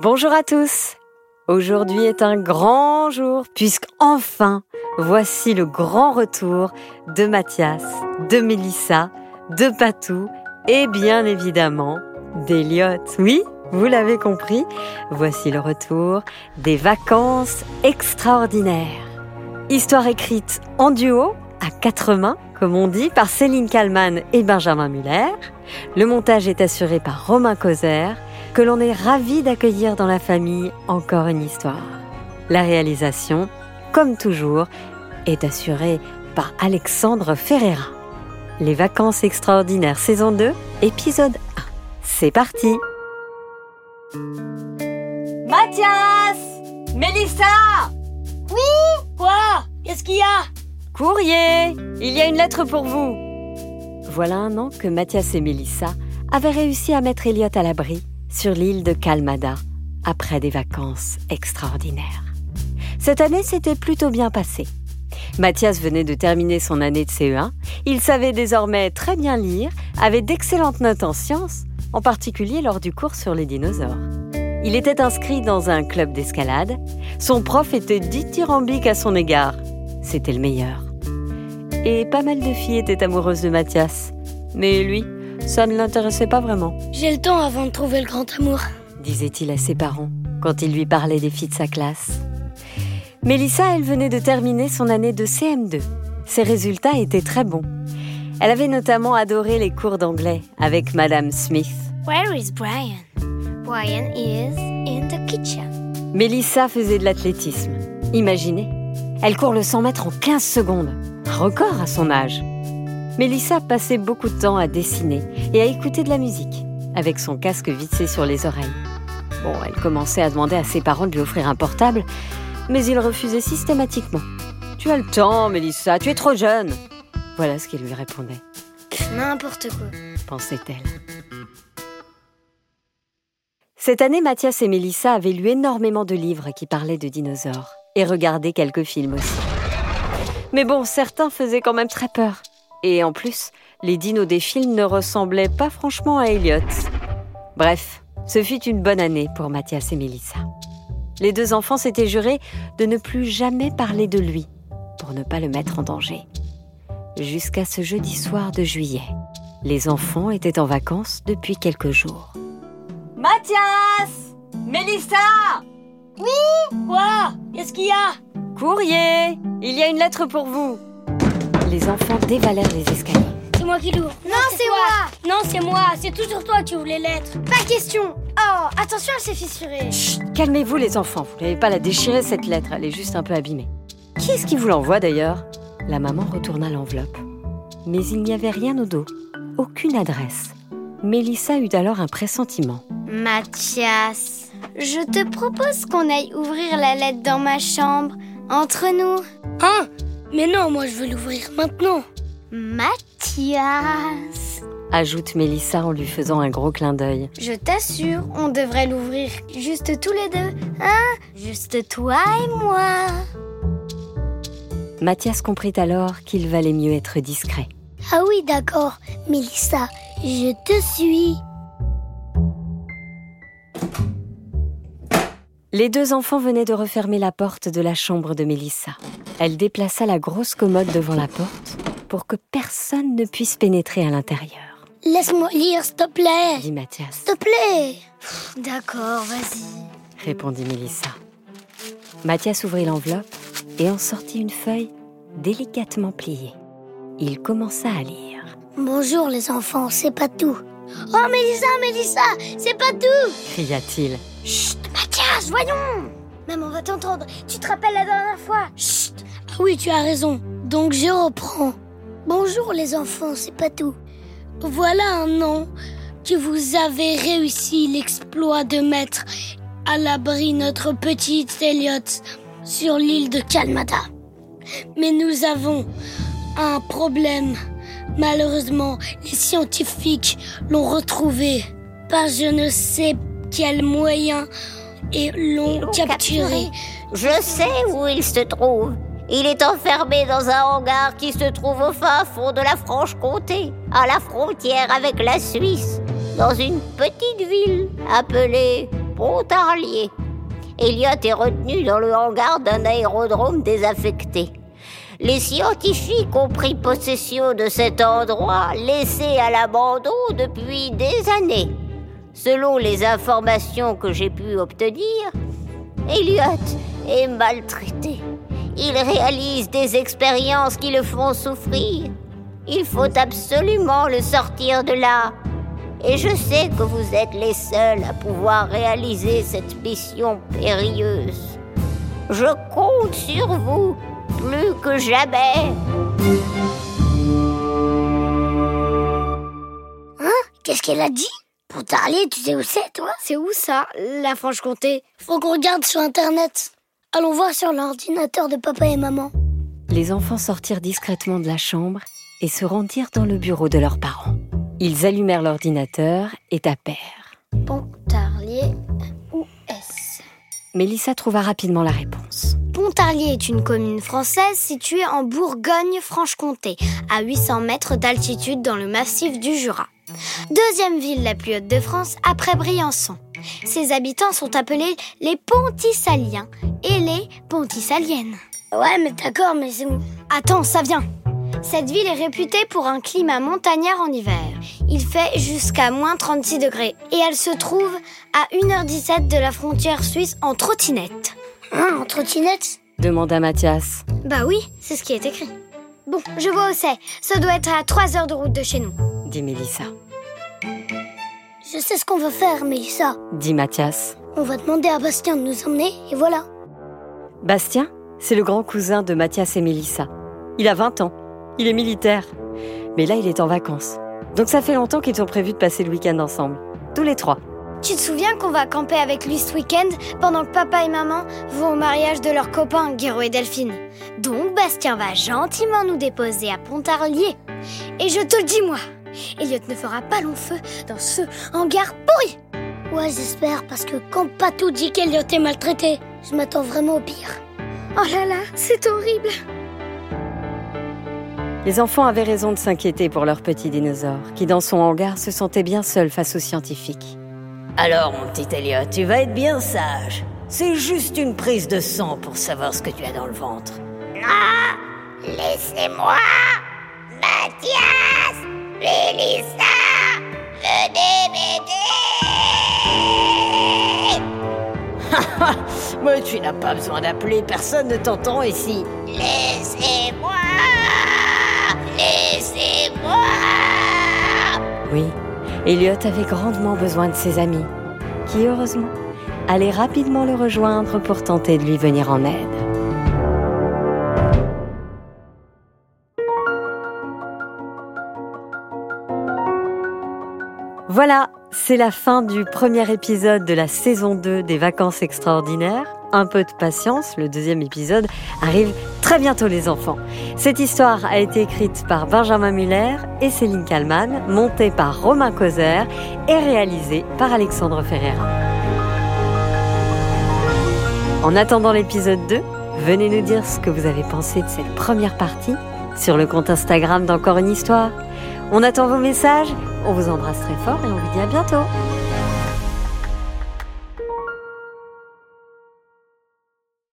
Bonjour à tous. Aujourd'hui est un grand jour puisque enfin voici le grand retour de Mathias, de Mélissa, de Patou et bien évidemment d'Eliott. Oui, vous l'avez compris, voici le retour des vacances extraordinaires. Histoire écrite en duo, à quatre mains, comme on dit, par Céline Kallmann et Benjamin Muller. Le montage est assuré par Romain Causer, que l'on est ravi d'accueillir dans la famille encore une histoire. La réalisation, comme toujours, est assurée par Alexandre Ferreira. Les vacances extraordinaires saison 2, épisode 1. C'est parti. Mathias! Mélissa! Oui! Quoi? Qu'est-ce qu'il y a? Courrier! Il y a une lettre pour vous. Voilà un an que Mathias et Mélissa avaient réussi à mettre Elliot à l'abri sur l'île de Kalmada après des vacances extraordinaires. Cette année s'était plutôt bien passée. Mathias venait de terminer son année de CE1. Il savait désormais très bien lire, avait d'excellentes notes en sciences, en particulier lors du cours sur les dinosaures. Il était inscrit dans un club d'escalade. Son prof était dithyrambique à son égard. C'était le meilleur. Et pas mal de filles étaient amoureuses de Mathias. Mais lui, ça ne l'intéressait pas vraiment. J'ai le temps avant de trouver le grand amour, disait-il à ses parents quand il lui parlait des filles de sa classe. Mélissa, elle venait de terminer son année de CM2. Ses résultats étaient très bons. Elle avait notamment adoré les cours d'anglais avec Madame Smith. Where is Brian? Brian is in the kitchen. Mélissa faisait de l'athlétisme. Imaginez, elle court le 100 mètres en 15 secondes. Un record à son âge. Mélissa passait beaucoup de temps à dessiner et à écouter de la musique, avec son casque vissé sur les oreilles. Bon, elle commençait à demander à ses parents de lui offrir un portable, mais ils refusaient systématiquement. Tu as le temps, Mélissa, tu es trop jeune. Voilà ce qu'il lui répondait, n'importe quoi. pensait-elle. Cette année, Mathias et Mélissa avaient lu énormément de livres qui parlaient de dinosaures et regardé quelques films aussi. Mais bon, certains faisaient quand même très peur. Et en plus, les dinos des films ne ressemblaient pas franchement à Elliot. Bref, ce fut une bonne année pour Mathias et Mélissa. Les deux enfants s'étaient jurés de ne plus jamais parler de lui, pour ne pas le mettre en danger. Jusqu'à ce jeudi soir de juillet. Les enfants étaient en vacances depuis quelques jours. Mathias Mélissa Quoi? Qu'est-ce qu'il y a? Courrier Il y a une lettre pour vous. Les enfants dévalèrent les escaliers. C'est moi qui l'ouvre. Non, c'est moi. Non, c'est moi. C'est toujours toi qui ouvre les lettres. Pas question. Oh, attention, elle s'est fissurée. Chut, calmez-vous les enfants, vous n'allez pas la déchirer cette lettre, elle est juste un peu abîmée. Qui est-ce qui vous l'envoie d'ailleurs? La maman retourna l'enveloppe. Mais il n'y avait rien au dos, aucune adresse. Mélissa eut alors un pressentiment. Mathias, je te propose qu'on aille ouvrir la lettre dans ma chambre, entre nous. Hein? Mais non, moi je veux l'ouvrir maintenant. Mathias, Ajoute Mélissa en lui faisant un gros clin d'œil. je t'assure, on devrait l'ouvrir juste tous les deux, hein? Juste toi et moi. Mathias comprit alors qu'il valait mieux être discret. Ah oui, d'accord, Mélissa, je te suis. Les deux enfants venaient de refermer la porte de la chambre de Mélissa. Elle déplaça la grosse commode devant la porte pour que personne ne puisse pénétrer à l'intérieur, Laisse-moi lire, s'il te plaît. dit Mathias, S'il te plaît. D'accord, vas-y. répondit Mélissa. Mathias ouvrit l'enveloppe et en sortit une feuille délicatement pliée. Il commença à lire. Bonjour les enfants, c'est pas tout. Oh Mélissa, Mélissa, c'est pas tout. Cria-t-il. Chut, Mathias, voyons. Maman va t'entendre. Tu te rappelles la dernière fois? Chut. Ah oui, tu as raison. Donc je reprends. Bonjour les enfants, c'est pas tout. Voilà un an que vous avez réussi l'exploit de mettre à l'abri notre petite Elliot sur l'île de Kalmada. Mais nous avons un problème. Malheureusement, les scientifiques l'ont retrouvé par je ne sais quel moyen et l'ont capturé. Je sais où il se trouve. Il est enfermé dans un hangar qui se trouve au fin fond de la Franche-Comté, à la frontière avec la Suisse, dans une petite ville appelée Pontarlier. Elliot est retenu dans le hangar d'un aérodrome désaffecté. Les scientifiques ont pris possession de cet endroit laissé à l'abandon depuis des années. Selon les informations que j'ai pu obtenir, Elliot est maltraité. Il réalise des expériences qui le font souffrir. Il faut absolument le sortir de là. Et je sais que vous êtes les seuls à pouvoir réaliser cette mission périlleuse. Je compte sur vous plus que jamais. Hein? Qu'est-ce qu'elle a dit? Pontarlier, tu sais où c'est, toi C'est où ça, la Franche-Comté? Faut qu'on regarde sur Internet. Allons voir sur l'ordinateur de papa et maman. Les enfants sortirent discrètement de la chambre et se rendirent dans le bureau de leurs parents. Ils allumèrent l'ordinateur et tapèrent. Pontarlier, où est-ce? Mélissa trouva rapidement la réponse. Pontarlier est une commune française située en Bourgogne-Franche-Comté, à 800 mètres d'altitude dans le massif du Jura. Deuxième ville la plus haute de France après Briançon. Ses habitants sont appelés les Pontisaliens et les Pontisaliennes. Ouais, mais d'accord, mais c'est où? Attends, ça vient. Cette ville est réputée pour un climat montagnard en hiver. Il fait jusqu'à moins 36 degrés et elle se trouve à 1h17 de la frontière suisse en trottinette. Hein, en trottinette demanda Mathias. Bah oui, c'est ce qui est écrit. Bon, je vois où c'est. Ça doit être à 3 heures de route de chez nous. dit Mélissa. Je sais ce qu'on veut faire, Mélissa. dit Mathias. On va demander à Bastien de nous emmener et voilà. Bastien, c'est le grand cousin de Mathias et Mélissa. Il a 20 ans. Il est militaire. Mais là, il est en vacances. Donc ça fait longtemps qu'ils ont prévu de passer le week-end ensemble. Tous les trois. Tu te souviens qu'on va camper avec lui ce week-end pendant que papa et maman vont au mariage de leurs copains, Guéraud et Delphine? Donc Bastien va gentiment nous déposer à Pontarlier. Et je te le dis moi, Elliot ne fera pas long feu dans ce hangar pourri Ouais, j'espère, parce que quand Patou dit qu'Eliot est maltraité, je m'attends vraiment au pire. Oh là là, c'est horrible Les enfants avaient raison de s'inquiéter pour leur petit dinosaure, qui dans son hangar se sentait bien seul face aux scientifiques. Alors, mon petit Elliot, tu vas être bien sage. C'est juste une prise de sang pour savoir ce que tu as dans le ventre. Non Laissez-moi Mathias Mélissa Venez m'aider Mais tu n'as pas besoin d'appeler, personne ne t'entend ici. Laissez-moi Laissez-moi Oui, Elliot avait grandement besoin de ses amis, qui heureusement allaient rapidement le rejoindre pour tenter de lui venir en aide. Voilà, c'est la fin du premier épisode de la saison 2 des vacances extraordinaires. Un peu de patience, le deuxième épisode arrive très bientôt les enfants. Cette histoire a été écrite par Benjamin Muller et Céline Kallmann, montée par Romain Causer et réalisée par Alexandre Ferreira. En attendant l'épisode 2, venez nous dire ce que vous avez pensé de cette première partie sur le compte Instagram d'Encore une histoire. On attend vos messages, on vous embrasse très fort et on vous dit à bientôt.